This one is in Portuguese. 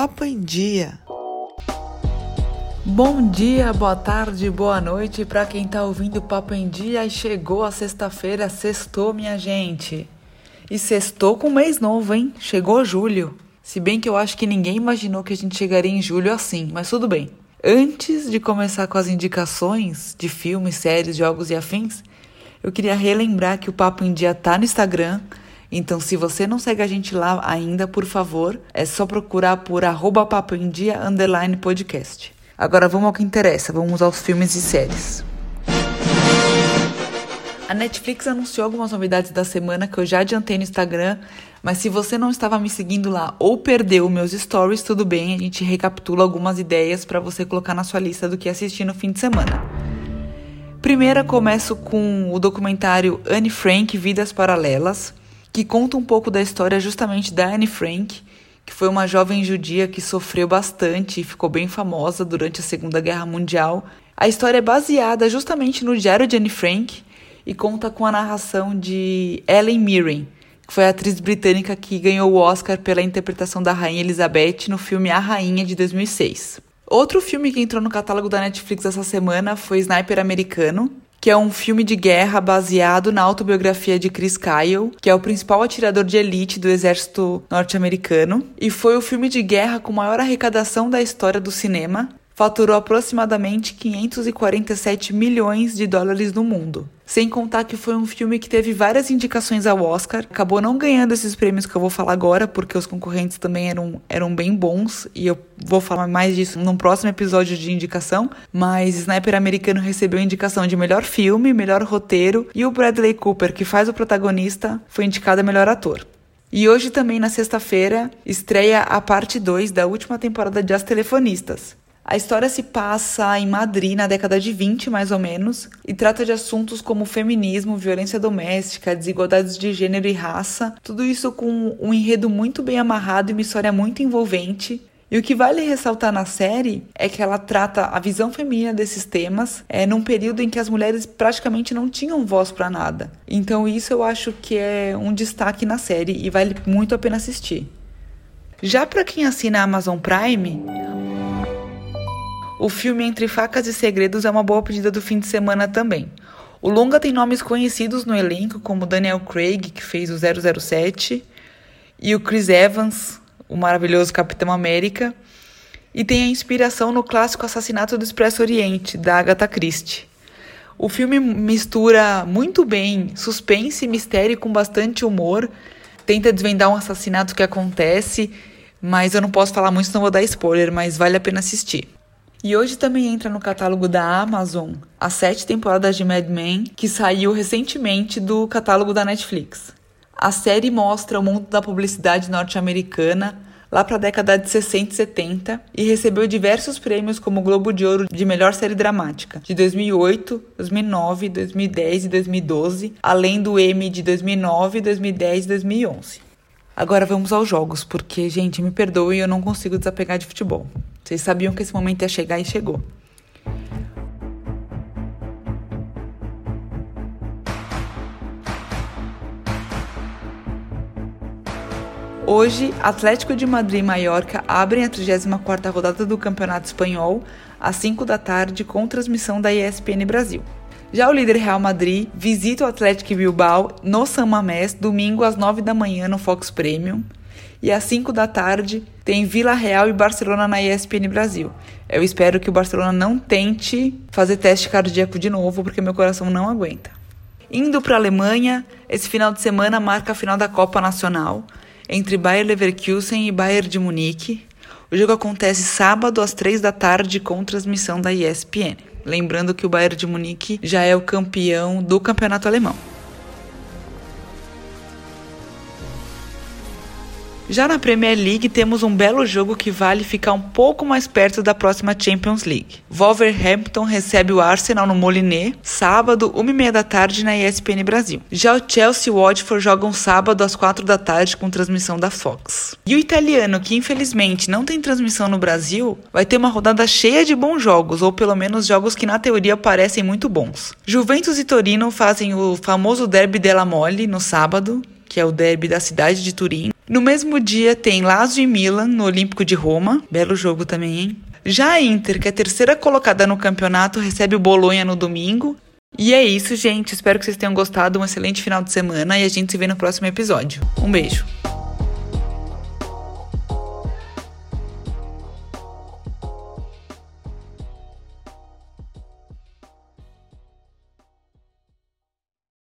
Papo em Dia. Bom dia, boa tarde, boa noite para quem tá ouvindo Papo em Dia e chegou a sexta-feira, sextou, minha gente. E sextou com mês novo, hein? Chegou julho. Se bem que eu acho que ninguém imaginou que a gente chegaria em julho assim, mas tudo bem. Antes de começar com as indicações de filmes, séries, jogos e afins, eu queria relembrar que o Papo em Dia tá no Instagram. Então, se você não segue a gente lá ainda, por favor, é só procurar por arroba papo em dia underline podcast. Agora vamos ao que interessa, vamos aos filmes e séries. A Netflix anunciou algumas novidades da semana que eu já adiantei no Instagram, mas se você não estava me seguindo lá ou perdeu meus stories, tudo bem, a gente recapitula algumas ideias para você colocar na sua lista do que assistir no fim de semana. Primeira começo com o documentário Anne Frank Vidas Paralelas, que conta um pouco da história justamente da Anne Frank, que foi uma jovem judia que sofreu bastante e ficou bem famosa durante a Segunda Guerra Mundial. A história é baseada justamente no diário de Anne Frank, e conta com a narração de Ellen Mirren, que foi a atriz britânica que ganhou o Oscar pela interpretação da Rainha Elizabeth no filme A Rainha de 2006. Outro filme que entrou no catálogo da Netflix essa semana foi Sniper Americano, que é um filme de guerra baseado na autobiografia de Chris Kyle, que é o principal atirador de elite do exército norte-americano, e foi o filme de guerra com maior arrecadação da história do cinema, faturou aproximadamente 547 milhões de dólares no mundo. Sem contar que foi um filme que teve várias indicações ao Oscar, acabou não ganhando esses prêmios que eu vou falar agora, porque os concorrentes também eram, eram bem bons, e eu vou falar mais disso num próximo episódio de indicação. Mas Sniper Americano recebeu indicação de melhor filme, melhor roteiro, e o Bradley Cooper, que faz o protagonista, foi indicado a melhor ator. E hoje também, na sexta-feira, estreia a parte 2 da última temporada de As Telefonistas. A história se passa em Madrid na década de 20, mais ou menos, e trata de assuntos como feminismo, violência doméstica, desigualdades de gênero e raça, tudo isso com um enredo muito bem amarrado e uma história muito envolvente. E o que vale ressaltar na série é que ela trata a visão feminina desses temas é, num período em que as mulheres praticamente não tinham voz para nada. Então, isso eu acho que é um destaque na série e vale muito a pena assistir. Já para quem assina a Amazon Prime, o filme Entre Facas e Segredos é uma boa pedida do fim de semana também. O longa tem nomes conhecidos no elenco, como Daniel Craig, que fez o 007, e o Chris Evans, o maravilhoso Capitão América, e tem a inspiração no clássico Assassinato do Expresso Oriente, da Agatha Christie. O filme mistura muito bem suspense e mistério com bastante humor, tenta desvendar um assassinato que acontece, mas eu não posso falar muito, senão vou dar spoiler, mas vale a pena assistir. E hoje também entra no catálogo da Amazon as sete temporadas de Mad Men, que saiu recentemente do catálogo da Netflix. A série mostra o mundo da publicidade norte-americana lá para a década de 60 e 70 e recebeu diversos prêmios como o Globo de Ouro de Melhor Série Dramática de 2008, 2009, 2010 e 2012, além do Emmy de 2009, 2010 e 2011. Agora vamos aos jogos, porque, gente, me perdoe, eu não consigo desapegar de futebol. Vocês sabiam que esse momento ia chegar e chegou. Hoje, Atlético de Madrid e Mallorca abrem a 34ª rodada do Campeonato Espanhol às 5 da tarde com transmissão da ESPN Brasil. Já o líder Real Madrid visita o Atlético Bilbao no San Mamés domingo às 9 da manhã no Fox Premium. E às 5 da tarde tem Vila Real e Barcelona na ESPN Brasil. Eu espero que o Barcelona não tente fazer teste cardíaco de novo, porque meu coração não aguenta. Indo para a Alemanha, esse final de semana marca a final da Copa Nacional entre Bayer Leverkusen e Bayern de Munique. O jogo acontece sábado às 3 da tarde com transmissão da ESPN. Lembrando que o Bayern de Munique já é o campeão do campeonato alemão. Já na Premier League temos um belo jogo que vale ficar um pouco mais perto da próxima Champions League. Wolverhampton recebe o Arsenal no Moliné, sábado, 1h30 da tarde na ESPN Brasil. Já o Chelsea e o Watford jogam sábado às 4 da tarde com transmissão da Fox. E o italiano, que infelizmente não tem transmissão no Brasil, vai ter uma rodada cheia de bons jogos, ou pelo menos jogos que na teoria parecem muito bons. Juventus e Torino fazem o famoso derby della Mole no sábado, que é o derby da cidade de Turim. No mesmo dia tem Lazio e Milan no Olímpico de Roma. Belo jogo também, hein? Já a Inter, que é a terceira colocada no campeonato, recebe o Bolonha no domingo. E é isso, gente. Espero que vocês tenham gostado. Um excelente final de semana e a gente se vê no próximo episódio. Um beijo.